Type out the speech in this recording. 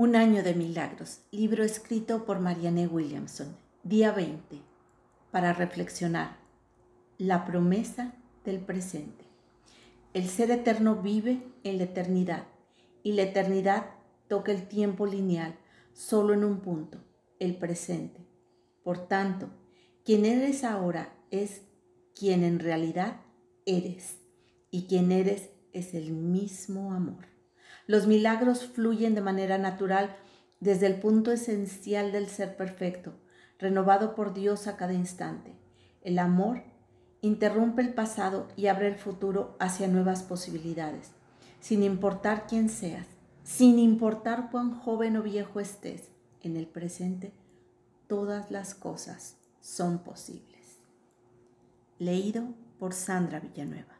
Un año de milagros, libro escrito por Marianne Williamson, día 20, para reflexionar. La promesa del presente. El ser eterno vive en la eternidad y la eternidad toca el tiempo lineal solo en un punto, el presente. Por tanto, quien eres ahora es quien en realidad eres y quien eres es el mismo amor. Los milagros fluyen de manera natural desde el punto esencial del ser perfecto, renovado por Dios a cada instante. El amor interrumpe el pasado y abre el futuro hacia nuevas posibilidades, sin importar quién seas, sin importar cuán joven o viejo estés, en el presente, todas las cosas son posibles. Leído por Sandra Villanueva.